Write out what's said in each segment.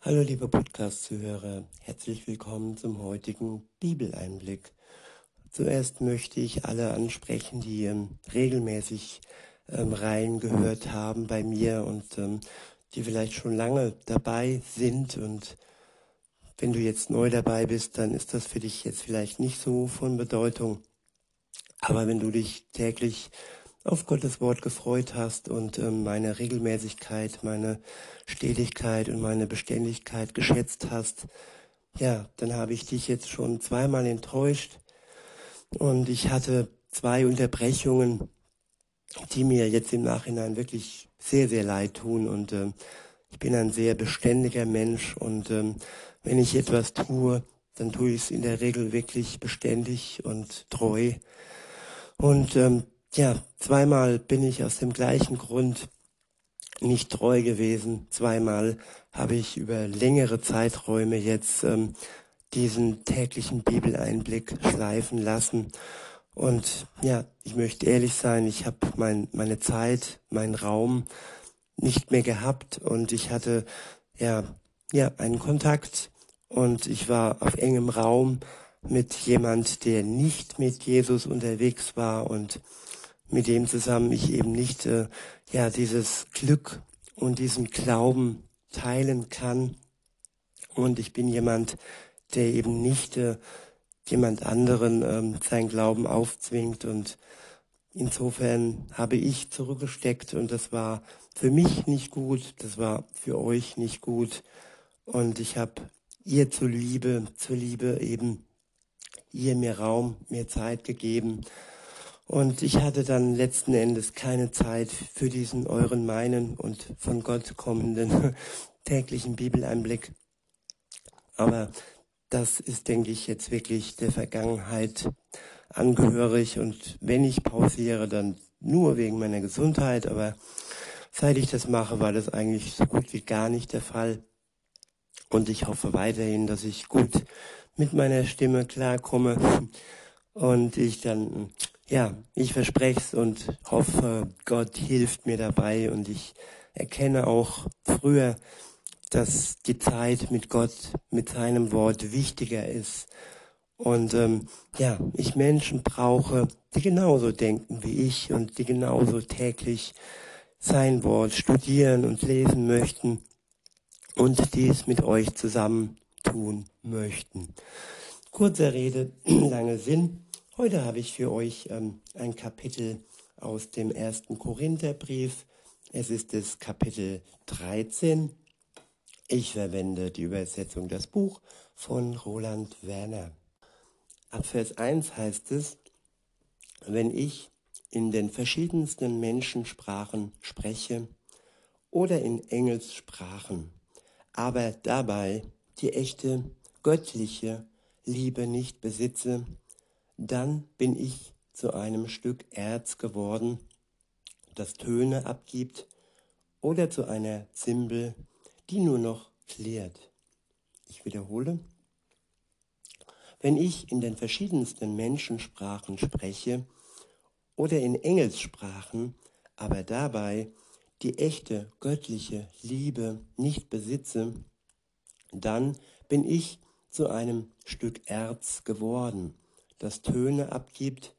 Hallo liebe Podcast-Zuhörer, herzlich willkommen zum heutigen Bibeleinblick. Zuerst möchte ich alle ansprechen, die ähm, regelmäßig ähm, reingehört haben bei mir und ähm, die vielleicht schon lange dabei sind. Und wenn du jetzt neu dabei bist, dann ist das für dich jetzt vielleicht nicht so von Bedeutung. Aber wenn du dich täglich auf Gottes Wort gefreut hast und ähm, meine Regelmäßigkeit, meine Stetigkeit und meine Beständigkeit geschätzt hast, ja, dann habe ich dich jetzt schon zweimal enttäuscht. Und ich hatte zwei Unterbrechungen, die mir jetzt im Nachhinein wirklich sehr, sehr leid tun. Und ähm, ich bin ein sehr beständiger Mensch. Und ähm, wenn ich etwas tue, dann tue ich es in der Regel wirklich beständig und treu. Und ähm, ja, zweimal bin ich aus dem gleichen Grund nicht treu gewesen. Zweimal habe ich über längere Zeiträume jetzt ähm, diesen täglichen Bibeleinblick schleifen lassen. Und ja, ich möchte ehrlich sein, ich habe mein, meine Zeit, meinen Raum nicht mehr gehabt und ich hatte ja, ja einen Kontakt und ich war auf engem Raum mit jemand, der nicht mit Jesus unterwegs war und mit dem zusammen ich eben nicht äh, ja dieses Glück und diesen Glauben teilen kann. Und ich bin jemand, der eben nicht äh, jemand anderen ähm, sein Glauben aufzwingt. Und insofern habe ich zurückgesteckt und das war für mich nicht gut, das war für euch nicht gut. Und ich habe ihr zur Liebe, zur Liebe eben ihr mir Raum, mir Zeit gegeben und ich hatte dann letzten Endes keine Zeit für diesen euren meinen und von Gott kommenden täglichen Bibeleinblick. Aber das ist, denke ich, jetzt wirklich der Vergangenheit angehörig. Und wenn ich pausiere, dann nur wegen meiner Gesundheit. Aber seit ich das mache, war das eigentlich so gut wie gar nicht der Fall. Und ich hoffe weiterhin, dass ich gut mit meiner Stimme klarkomme und ich dann ja, ich verspreche es und hoffe, Gott hilft mir dabei und ich erkenne auch früher, dass die Zeit mit Gott, mit seinem Wort wichtiger ist. Und ähm, ja, ich Menschen brauche, die genauso denken wie ich und die genauso täglich sein Wort studieren und lesen möchten und dies mit euch zusammen tun möchten. Kurze Rede, lange Sinn. Heute habe ich für euch ähm, ein Kapitel aus dem ersten Korintherbrief. Es ist das Kapitel 13. Ich verwende die Übersetzung das Buch von Roland Werner. Ab Vers 1 heißt es, wenn ich in den verschiedensten Menschensprachen spreche oder in Engelssprachen, aber dabei die echte göttliche Liebe nicht besitze, dann bin ich zu einem Stück Erz geworden, das Töne abgibt, oder zu einer Zimbel, die nur noch klirrt. Ich wiederhole. Wenn ich in den verschiedensten Menschensprachen spreche oder in Engelssprachen, aber dabei die echte göttliche Liebe nicht besitze, dann bin ich zu einem Stück Erz geworden, das Töne abgibt,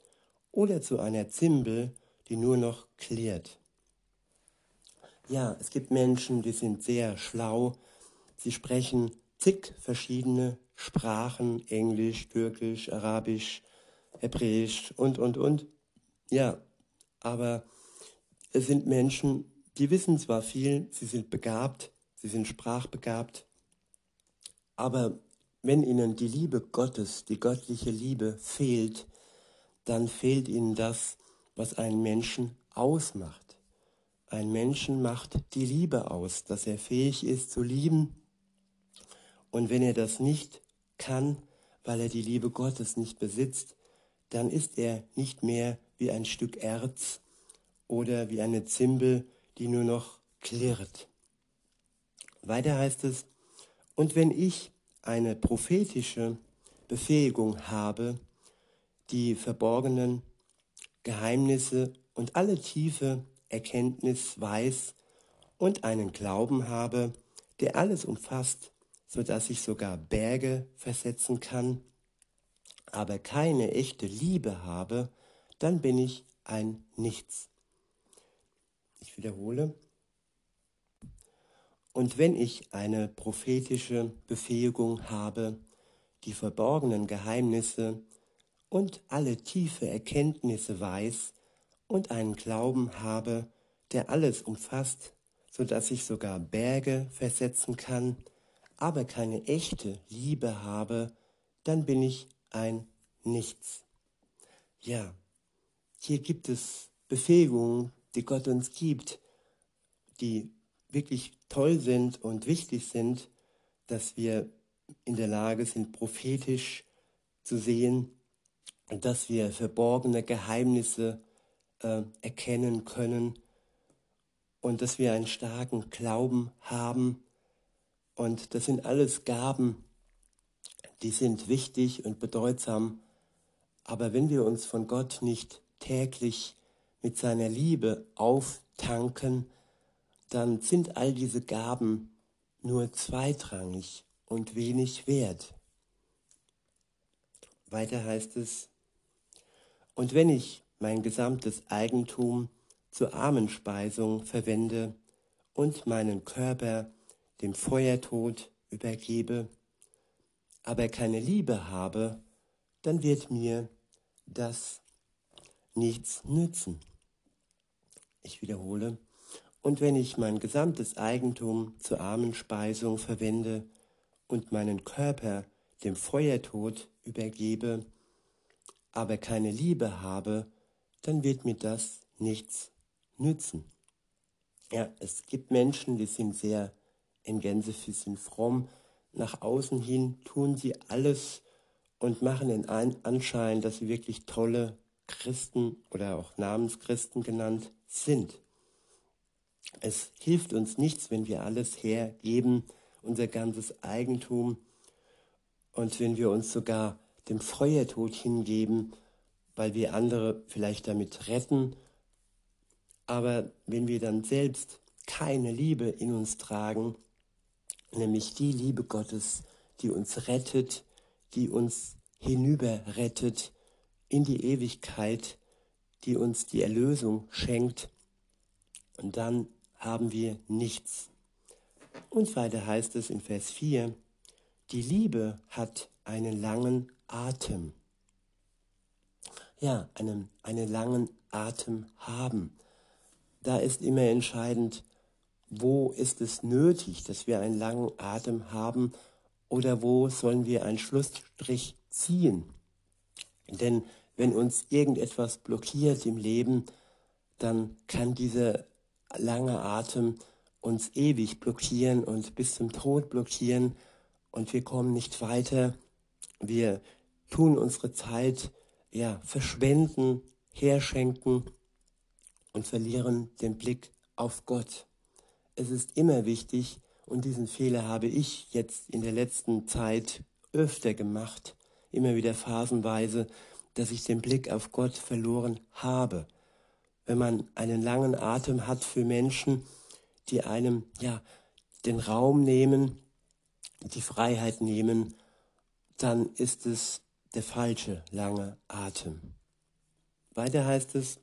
oder zu einer Zimbel, die nur noch klirrt. Ja, es gibt Menschen, die sind sehr schlau. Sie sprechen zig verschiedene Sprachen, Englisch, Türkisch, Arabisch, Hebräisch und, und, und. Ja, aber es sind Menschen, die wissen zwar viel, sie sind begabt, sie sind sprachbegabt, aber wenn ihnen die Liebe Gottes, die göttliche Liebe fehlt, dann fehlt ihnen das, was einen Menschen ausmacht. Ein Menschen macht die Liebe aus, dass er fähig ist zu lieben. Und wenn er das nicht kann, weil er die Liebe Gottes nicht besitzt, dann ist er nicht mehr wie ein Stück Erz oder wie eine Zimbel, die nur noch klirrt. Weiter heißt es, und wenn ich eine prophetische Befähigung habe, die verborgenen Geheimnisse und alle tiefe Erkenntnis weiß und einen Glauben habe, der alles umfasst, so dass ich sogar Berge versetzen kann, aber keine echte Liebe habe, dann bin ich ein Nichts. Ich wiederhole. Und wenn ich eine prophetische Befähigung habe, die verborgenen Geheimnisse und alle tiefe Erkenntnisse weiß und einen Glauben habe, der alles umfasst, so dass ich sogar Berge versetzen kann, aber keine echte Liebe habe, dann bin ich ein Nichts. Ja, hier gibt es Befähigungen, die Gott uns gibt, die wirklich toll sind und wichtig sind, dass wir in der Lage sind, prophetisch zu sehen dass wir verborgene Geheimnisse äh, erkennen können und dass wir einen starken Glauben haben. Und das sind alles Gaben, die sind wichtig und bedeutsam. Aber wenn wir uns von Gott nicht täglich mit seiner Liebe auftanken, dann sind all diese Gaben nur zweitrangig und wenig wert. Weiter heißt es, und wenn ich mein gesamtes Eigentum zur Armenspeisung verwende und meinen Körper dem Feuertod übergebe, aber keine Liebe habe, dann wird mir das nichts nützen. Ich wiederhole, und wenn ich mein gesamtes Eigentum zur Armenspeisung verwende und meinen Körper dem Feuertod übergebe, aber keine Liebe habe, dann wird mir das nichts nützen. Ja, es gibt Menschen, die sind sehr in Gänsefüßchen fromm. Nach außen hin tun sie alles und machen den Anschein, dass sie wirklich tolle Christen oder auch Namenschristen genannt sind. Es hilft uns nichts, wenn wir alles hergeben, unser ganzes Eigentum und wenn wir uns sogar dem Feuertod hingeben, weil wir andere vielleicht damit retten. Aber wenn wir dann selbst keine Liebe in uns tragen, nämlich die Liebe Gottes, die uns rettet, die uns hinüber rettet in die Ewigkeit, die uns die Erlösung schenkt, und dann haben wir nichts. Und weiter heißt es in Vers 4, die Liebe hat einen langen Atem. Ja, einen, einen langen Atem haben da ist immer entscheidend, wo ist es nötig, dass wir einen langen Atem haben oder wo sollen wir einen Schlussstrich ziehen. Denn wenn uns irgendetwas blockiert im Leben, dann kann dieser lange Atem uns ewig blockieren und bis zum Tod blockieren und wir kommen nicht weiter. Wir tun unsere Zeit, ja, verschwenden, herschenken und verlieren den Blick auf Gott. Es ist immer wichtig, und diesen Fehler habe ich jetzt in der letzten Zeit öfter gemacht, immer wieder phasenweise, dass ich den Blick auf Gott verloren habe. Wenn man einen langen Atem hat für Menschen, die einem ja den Raum nehmen, die Freiheit nehmen, dann ist es der falsche lange Atem. Weiter heißt es,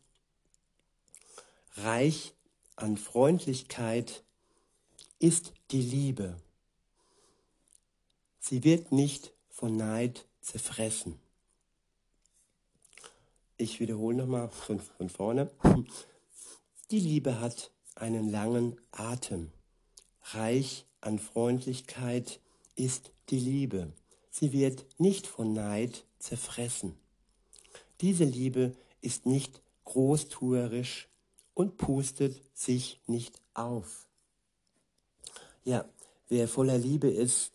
Reich an Freundlichkeit ist die Liebe. Sie wird nicht von Neid zerfressen. Ich wiederhole nochmal von, von vorne. Die Liebe hat einen langen Atem. Reich an Freundlichkeit ist die Liebe. Sie wird nicht von Neid zerfressen. Diese Liebe ist nicht großtuerisch und pustet sich nicht auf. Ja, wer voller Liebe ist,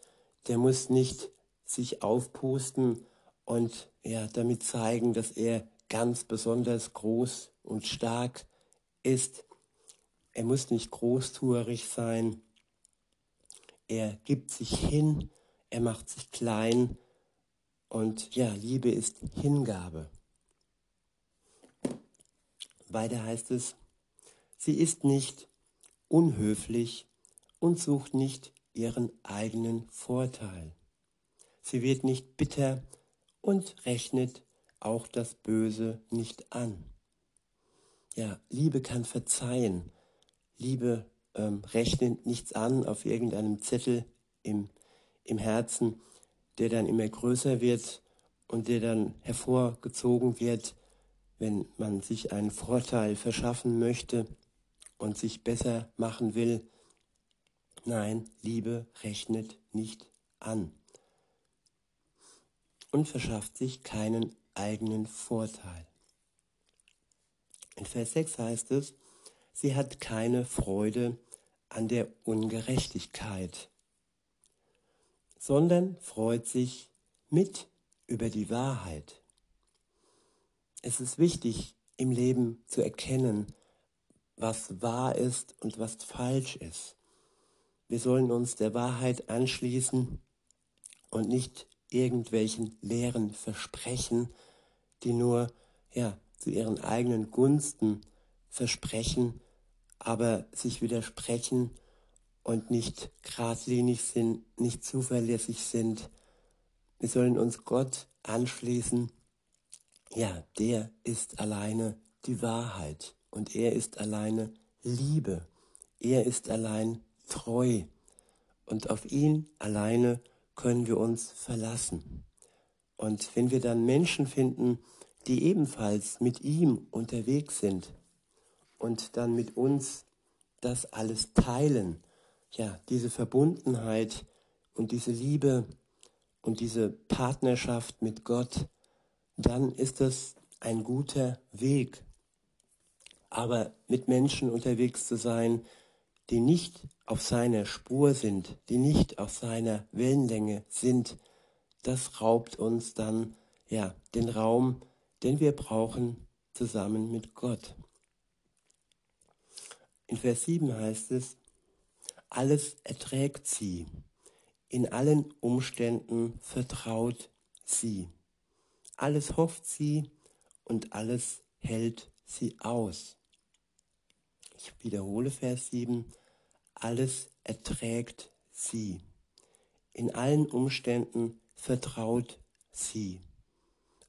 der muss nicht sich aufpusten und ja, damit zeigen, dass er ganz besonders groß und stark ist. Er muss nicht großtuerig sein. Er gibt sich hin, er macht sich klein und ja, Liebe ist Hingabe. Weiter heißt es, Sie ist nicht unhöflich und sucht nicht ihren eigenen Vorteil. Sie wird nicht bitter und rechnet auch das Böse nicht an. Ja, Liebe kann verzeihen. Liebe ähm, rechnet nichts an auf irgendeinem Zettel im, im Herzen, der dann immer größer wird und der dann hervorgezogen wird, wenn man sich einen Vorteil verschaffen möchte und sich besser machen will. Nein, Liebe rechnet nicht an und verschafft sich keinen eigenen Vorteil. In Vers 6 heißt es, sie hat keine Freude an der Ungerechtigkeit, sondern freut sich mit über die Wahrheit. Es ist wichtig im Leben zu erkennen, was wahr ist und was falsch ist. Wir sollen uns der Wahrheit anschließen und nicht irgendwelchen leeren Versprechen, die nur ja, zu ihren eigenen Gunsten versprechen, aber sich widersprechen und nicht geradlinig sind, nicht zuverlässig sind. Wir sollen uns Gott anschließen. Ja, der ist alleine die Wahrheit und er ist alleine Liebe. Er ist allein treu und auf ihn alleine können wir uns verlassen. Und wenn wir dann Menschen finden, die ebenfalls mit ihm unterwegs sind und dann mit uns das alles teilen, ja, diese Verbundenheit und diese Liebe und diese Partnerschaft mit Gott, dann ist das ein guter Weg. Aber mit Menschen unterwegs zu sein, die nicht auf seiner Spur sind, die nicht auf seiner Wellenlänge sind, das raubt uns dann ja den Raum, den wir brauchen zusammen mit Gott. In Vers 7 heißt es, alles erträgt sie, in allen Umständen vertraut sie, alles hofft sie und alles hält sie aus. Ich wiederhole Vers 7. Alles erträgt sie. In allen Umständen vertraut sie.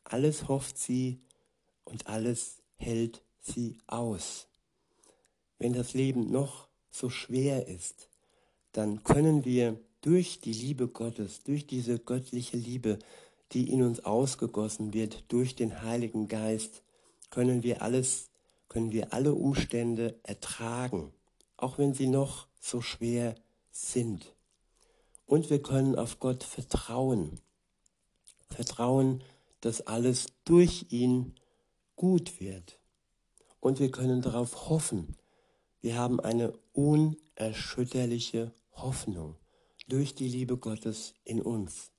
Alles hofft sie und alles hält sie aus. Wenn das Leben noch so schwer ist, dann können wir durch die Liebe Gottes, durch diese göttliche Liebe, die in uns ausgegossen wird, durch den Heiligen Geist, können wir alles können wir alle Umstände ertragen, auch wenn sie noch so schwer sind. Und wir können auf Gott vertrauen. Vertrauen, dass alles durch ihn gut wird. Und wir können darauf hoffen. Wir haben eine unerschütterliche Hoffnung durch die Liebe Gottes in uns.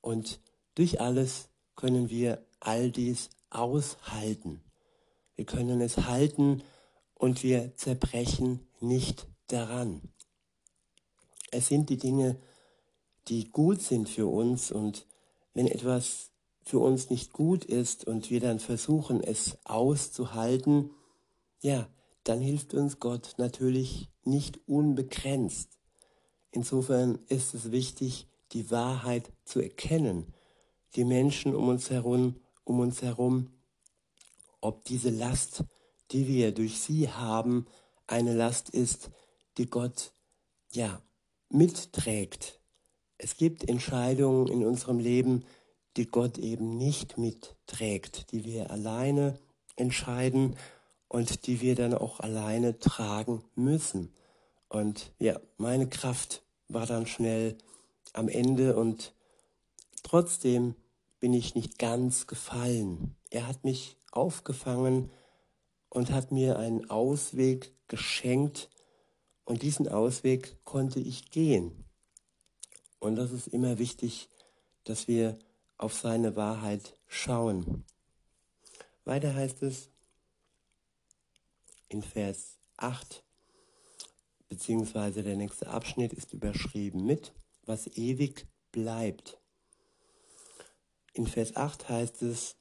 Und durch alles können wir all dies aushalten. Wir können es halten und wir zerbrechen nicht daran. Es sind die Dinge, die gut sind für uns und wenn etwas für uns nicht gut ist und wir dann versuchen, es auszuhalten, ja, dann hilft uns Gott natürlich nicht unbegrenzt. Insofern ist es wichtig, die Wahrheit zu erkennen, die Menschen um uns herum, um uns herum ob diese Last, die wir durch sie haben, eine Last ist, die Gott ja mitträgt. Es gibt Entscheidungen in unserem Leben, die Gott eben nicht mitträgt, die wir alleine entscheiden und die wir dann auch alleine tragen müssen. Und ja, meine Kraft war dann schnell am Ende und trotzdem bin ich nicht ganz gefallen. Er hat mich aufgefangen und hat mir einen Ausweg geschenkt und diesen Ausweg konnte ich gehen. Und das ist immer wichtig, dass wir auf seine Wahrheit schauen. Weiter heißt es in Vers 8, beziehungsweise der nächste Abschnitt ist überschrieben mit, was ewig bleibt. In Vers 8 heißt es,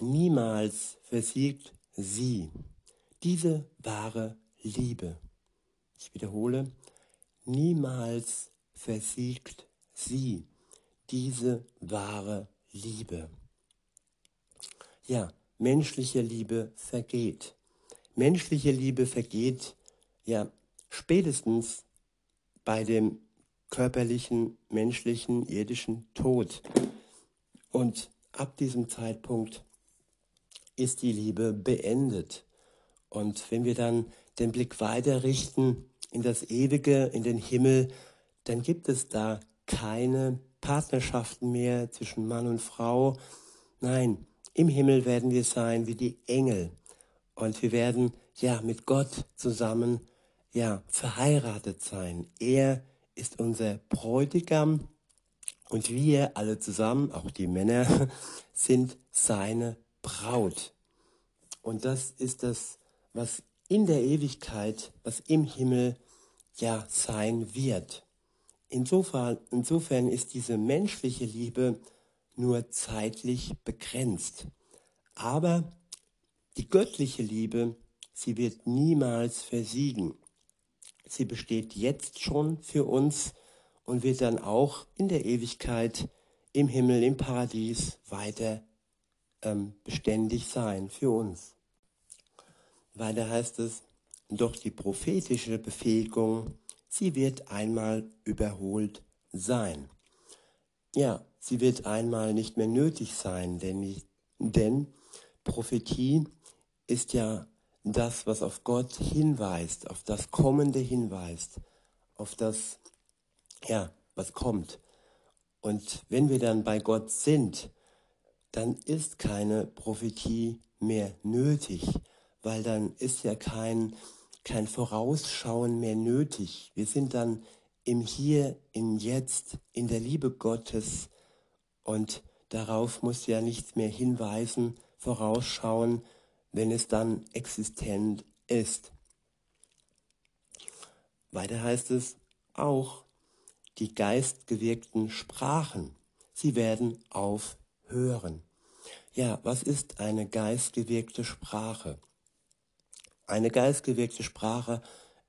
Niemals versiegt sie diese wahre Liebe. Ich wiederhole, niemals versiegt sie, diese wahre Liebe. Ja, menschliche Liebe vergeht. Menschliche Liebe vergeht ja spätestens bei dem körperlichen, menschlichen, irdischen Tod. Und ab diesem Zeitpunkt ist die Liebe beendet. Und wenn wir dann den Blick weiter richten in das Ewige, in den Himmel, dann gibt es da keine Partnerschaften mehr zwischen Mann und Frau. Nein, im Himmel werden wir sein wie die Engel. Und wir werden ja mit Gott zusammen ja verheiratet sein. Er ist unser Bräutigam und wir alle zusammen, auch die Männer, sind seine Braut. Und das ist das, was in der Ewigkeit, was im Himmel ja sein wird. Insofern, insofern ist diese menschliche Liebe nur zeitlich begrenzt. Aber die göttliche Liebe, sie wird niemals versiegen. Sie besteht jetzt schon für uns und wird dann auch in der Ewigkeit im Himmel, im Paradies weiter ähm, beständig sein für uns. Weiter heißt es, doch die prophetische Befähigung, sie wird einmal überholt sein. Ja, sie wird einmal nicht mehr nötig sein, denn, denn Prophetie ist ja das, was auf Gott hinweist, auf das Kommende hinweist, auf das, ja, was kommt. Und wenn wir dann bei Gott sind, dann ist keine Prophetie mehr nötig, weil dann ist ja kein, kein Vorausschauen mehr nötig. Wir sind dann im Hier, im Jetzt, in der Liebe Gottes und darauf muss ja nichts mehr hinweisen, vorausschauen, wenn es dann existent ist. Weiter heißt es auch, die geistgewirkten Sprachen, sie werden aufhören. Ja, was ist eine geistgewirkte Sprache? Eine geistgewirkte Sprache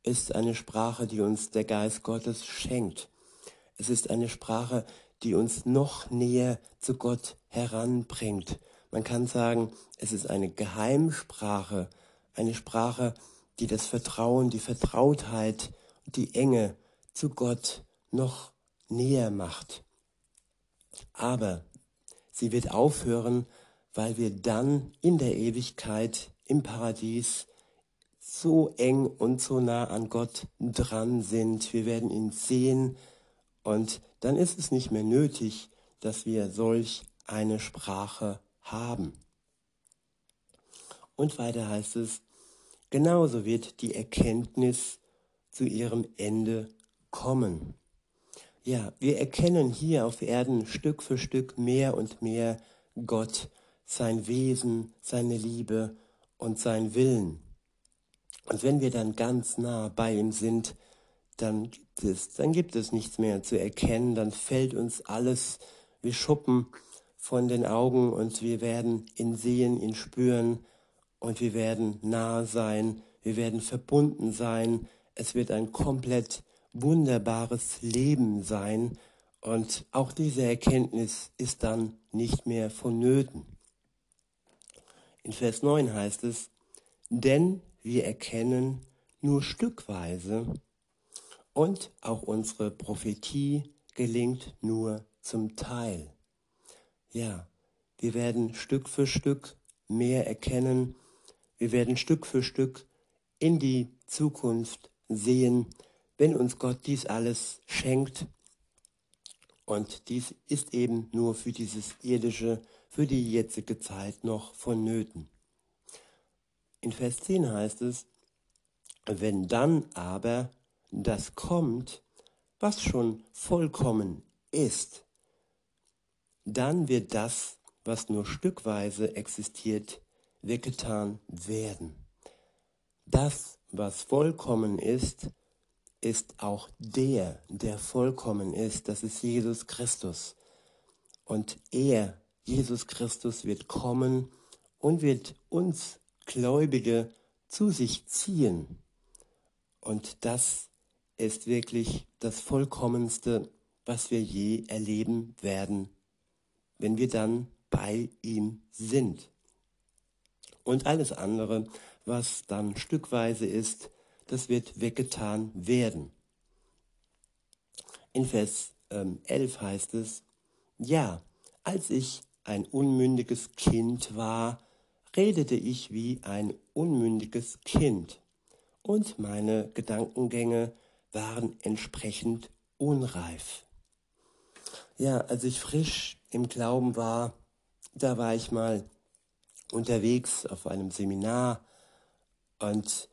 ist eine Sprache, die uns der Geist Gottes schenkt. Es ist eine Sprache, die uns noch näher zu Gott heranbringt, man kann sagen, es ist eine Geheimsprache, eine Sprache, die das Vertrauen, die Vertrautheit, die Enge zu Gott noch näher macht. Aber sie wird aufhören, weil wir dann in der Ewigkeit im Paradies so eng und so nah an Gott dran sind. Wir werden ihn sehen und dann ist es nicht mehr nötig, dass wir solch eine Sprache haben. Und weiter heißt es, genauso wird die Erkenntnis zu ihrem Ende kommen. Ja, wir erkennen hier auf Erden Stück für Stück mehr und mehr Gott, sein Wesen, seine Liebe und sein Willen. Und wenn wir dann ganz nah bei ihm sind, dann gibt es, dann gibt es nichts mehr zu erkennen, dann fällt uns alles wie Schuppen von den Augen und wir werden ihn sehen, ihn spüren und wir werden nah sein, wir werden verbunden sein. Es wird ein komplett wunderbares Leben sein und auch diese Erkenntnis ist dann nicht mehr vonnöten. In Vers 9 heißt es, denn wir erkennen nur stückweise und auch unsere Prophetie gelingt nur zum Teil. Ja, wir werden Stück für Stück mehr erkennen. Wir werden Stück für Stück in die Zukunft sehen, wenn uns Gott dies alles schenkt. Und dies ist eben nur für dieses irdische, für die jetzige Zeit noch vonnöten. In Vers 10 heißt es, wenn dann aber das kommt, was schon vollkommen ist, dann wird das, was nur stückweise existiert, weggetan werden. Das, was vollkommen ist, ist auch der, der vollkommen ist. Das ist Jesus Christus. Und er, Jesus Christus, wird kommen und wird uns Gläubige zu sich ziehen. Und das ist wirklich das Vollkommenste, was wir je erleben werden, wenn wir dann bei ihm sind. Und alles andere, was dann stückweise ist, das wird weggetan werden. In Vers ähm, 11 heißt es, ja, als ich ein unmündiges Kind war, redete ich wie ein unmündiges Kind und meine Gedankengänge waren entsprechend unreif. Ja, als ich frisch im Glauben war, da war ich mal unterwegs auf einem Seminar und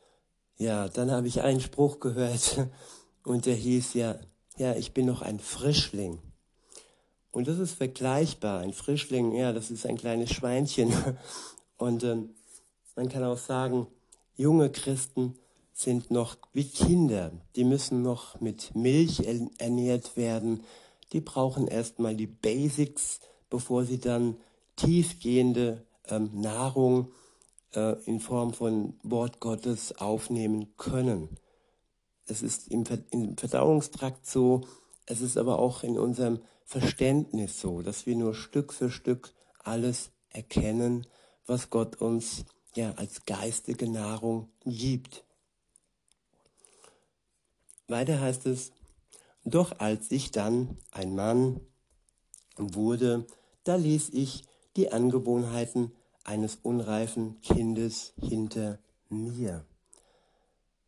ja, dann habe ich einen Spruch gehört und der hieß ja, ja, ich bin noch ein Frischling. Und das ist vergleichbar. Ein Frischling, ja, das ist ein kleines Schweinchen. Und ähm, man kann auch sagen, junge Christen sind noch wie Kinder. Die müssen noch mit Milch ernährt werden. Die brauchen erstmal die Basics, bevor sie dann tiefgehende ähm, Nahrung äh, in Form von Wort Gottes aufnehmen können. Es ist im, im Verdauungstrakt so, es ist aber auch in unserem Verständnis so, dass wir nur Stück für Stück alles erkennen, was Gott uns ja als geistige Nahrung gibt. Weiter heißt es, doch als ich dann ein Mann wurde, da ließ ich die Angewohnheiten eines unreifen Kindes hinter mir.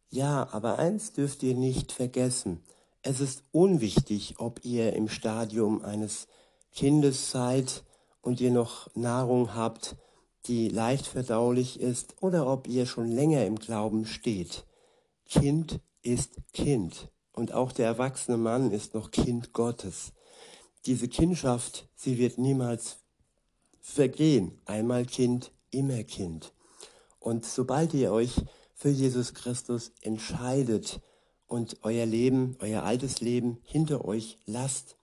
Ja, aber eins dürft ihr nicht vergessen. Es ist unwichtig, ob ihr im Stadium eines Kindes seid und ihr noch Nahrung habt, die leicht verdaulich ist, oder ob ihr schon länger im Glauben steht. Kind ist Kind und auch der erwachsene Mann ist noch Kind Gottes. Diese Kindschaft, sie wird niemals vergehen. Einmal Kind, immer Kind. Und sobald ihr euch für Jesus Christus entscheidet und euer Leben, euer altes Leben hinter euch lasst,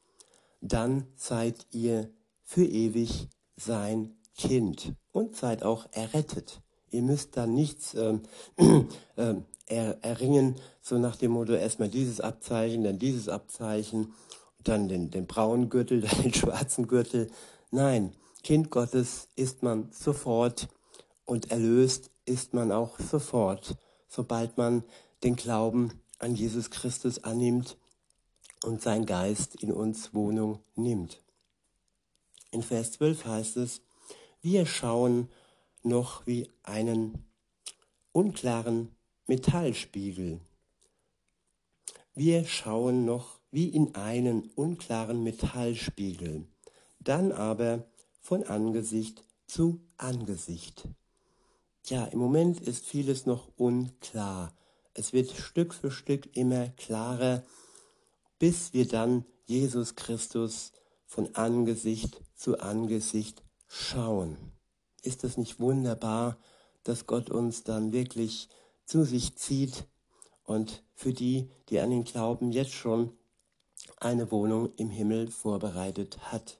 dann seid ihr für ewig sein Kind und seid auch errettet. Ihr müsst dann nichts ähm, äh, er, erringen, so nach dem Motto erstmal dieses Abzeichen, dann dieses Abzeichen, dann den, den braunen Gürtel, dann den schwarzen Gürtel. Nein, Kind Gottes ist man sofort und erlöst ist man auch sofort, sobald man den Glauben an Jesus Christus annimmt und sein Geist in uns Wohnung nimmt. In Vers 12 heißt es, wir schauen noch wie einen unklaren Metallspiegel. Wir schauen noch wie in einen unklaren Metallspiegel, dann aber von Angesicht zu Angesicht. Ja, im Moment ist vieles noch unklar. Es wird Stück für Stück immer klarer, bis wir dann Jesus Christus von Angesicht zu Angesicht schauen. Ist es nicht wunderbar, dass Gott uns dann wirklich zu sich zieht und für die, die an ihn glauben, jetzt schon eine Wohnung im Himmel vorbereitet hat?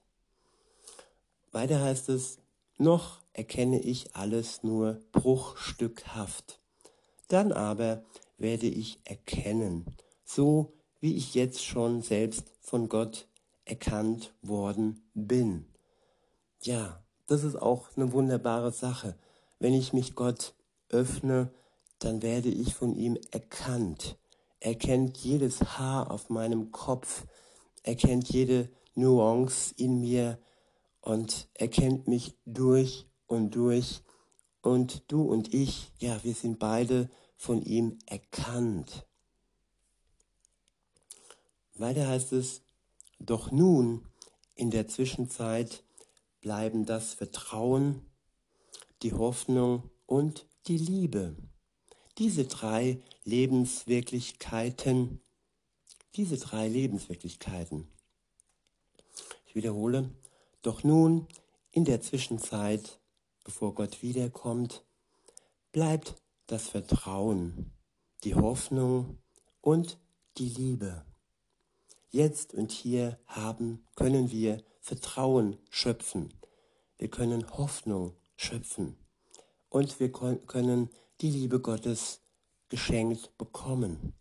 Weiter heißt es, noch erkenne ich alles nur bruchstückhaft. Dann aber werde ich erkennen, so wie ich jetzt schon selbst von Gott erkannt worden bin. Ja, das ist auch eine wunderbare Sache. Wenn ich mich Gott öffne, dann werde ich von ihm erkannt. Er kennt jedes Haar auf meinem Kopf. Er kennt jede Nuance in mir und er kennt mich durch und durch. Und du und ich, ja, wir sind beide von ihm erkannt. Weiter heißt es, doch nun in der Zwischenzeit bleiben das Vertrauen, die Hoffnung und die Liebe. Diese drei Lebenswirklichkeiten, diese drei Lebenswirklichkeiten. Ich wiederhole, doch nun in der Zwischenzeit, bevor Gott wiederkommt, bleibt das Vertrauen, die Hoffnung und die Liebe. Jetzt und hier haben, können wir Vertrauen schöpfen. Wir können Hoffnung schöpfen. Und wir können die Liebe Gottes geschenkt bekommen.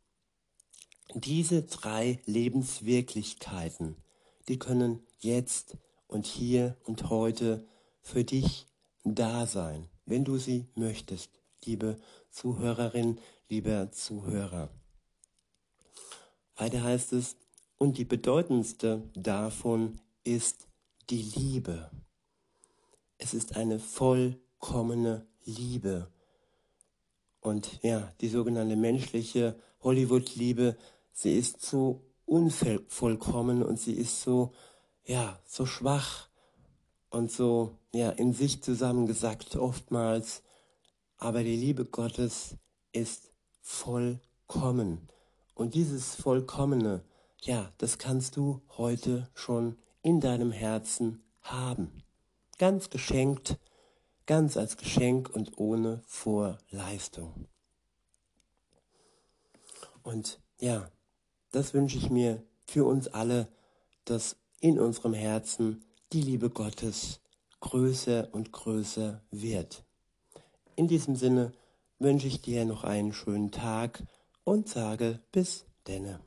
Diese drei Lebenswirklichkeiten, die können jetzt und hier und heute für dich da sein, wenn du sie möchtest, liebe Zuhörerin, lieber Zuhörer. Weiter heißt es, und die bedeutendste davon ist die Liebe. Es ist eine vollkommene Liebe. Und ja, die sogenannte menschliche Hollywood-Liebe, sie ist so unvollkommen und sie ist so, ja, so schwach und so, ja, in sich zusammengesackt oftmals. Aber die Liebe Gottes ist vollkommen. Und dieses Vollkommene, ja, das kannst du heute schon in deinem Herzen haben. Ganz geschenkt, ganz als Geschenk und ohne Vorleistung. Und ja, das wünsche ich mir für uns alle, dass in unserem Herzen die Liebe Gottes größer und größer wird. In diesem Sinne wünsche ich dir noch einen schönen Tag und sage bis denne.